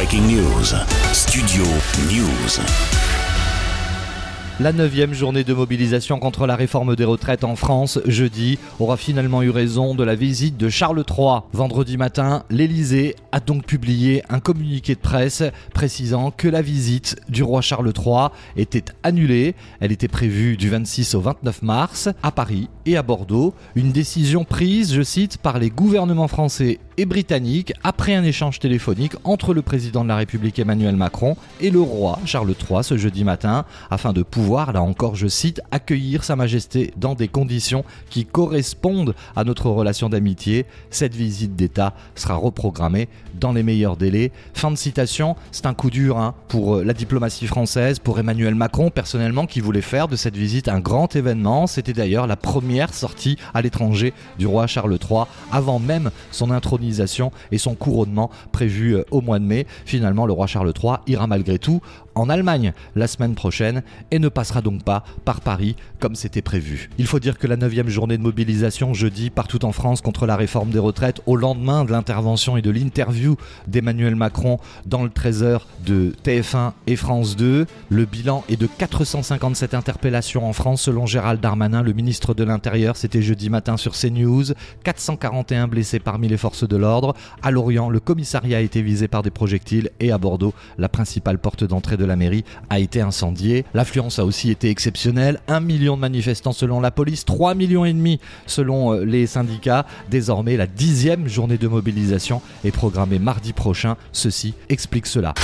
Breaking News. Studio News. La neuvième journée de mobilisation contre la réforme des retraites en France, jeudi, aura finalement eu raison de la visite de Charles III. Vendredi matin, l'Élysée a donc publié un communiqué de presse précisant que la visite du roi Charles III était annulée. Elle était prévue du 26 au 29 mars à Paris et à Bordeaux. Une décision prise, je cite, par les gouvernements français et britanniques après un échange téléphonique entre le président de la République Emmanuel Macron et le roi Charles III ce jeudi matin afin de pouvoir là encore je cite, accueillir Sa Majesté dans des conditions qui correspondent à notre relation d'amitié. Cette visite d'État sera reprogrammée dans les meilleurs délais. Fin de citation, c'est un coup dur hein, pour euh, la diplomatie française, pour Emmanuel Macron personnellement qui voulait faire de cette visite un grand événement. C'était d'ailleurs la première sortie à l'étranger du roi Charles III avant même son intronisation et son couronnement prévu euh, au mois de mai. Finalement, le roi Charles III ira malgré tout en Allemagne la semaine prochaine et ne passera donc pas par Paris comme c'était prévu. Il faut dire que la 9 journée de mobilisation jeudi partout en France contre la réforme des retraites au lendemain de l'intervention et de l'interview d'Emmanuel Macron dans le 13h de TF1 et France 2. Le bilan est de 457 interpellations en France selon Gérald Darmanin, le ministre de l'Intérieur. C'était jeudi matin sur CNews. 441 blessés parmi les forces de l'ordre. À Lorient, le commissariat a été visé par des projectiles et à Bordeaux, la principale porte d'entrée de la mairie a été incendiée. L'affluence a aussi été exceptionnelle. Un million de manifestants selon la police, 3 millions et demi selon euh, les syndicats. Désormais, la dixième journée de mobilisation est programmée mardi prochain. Ceci explique cela.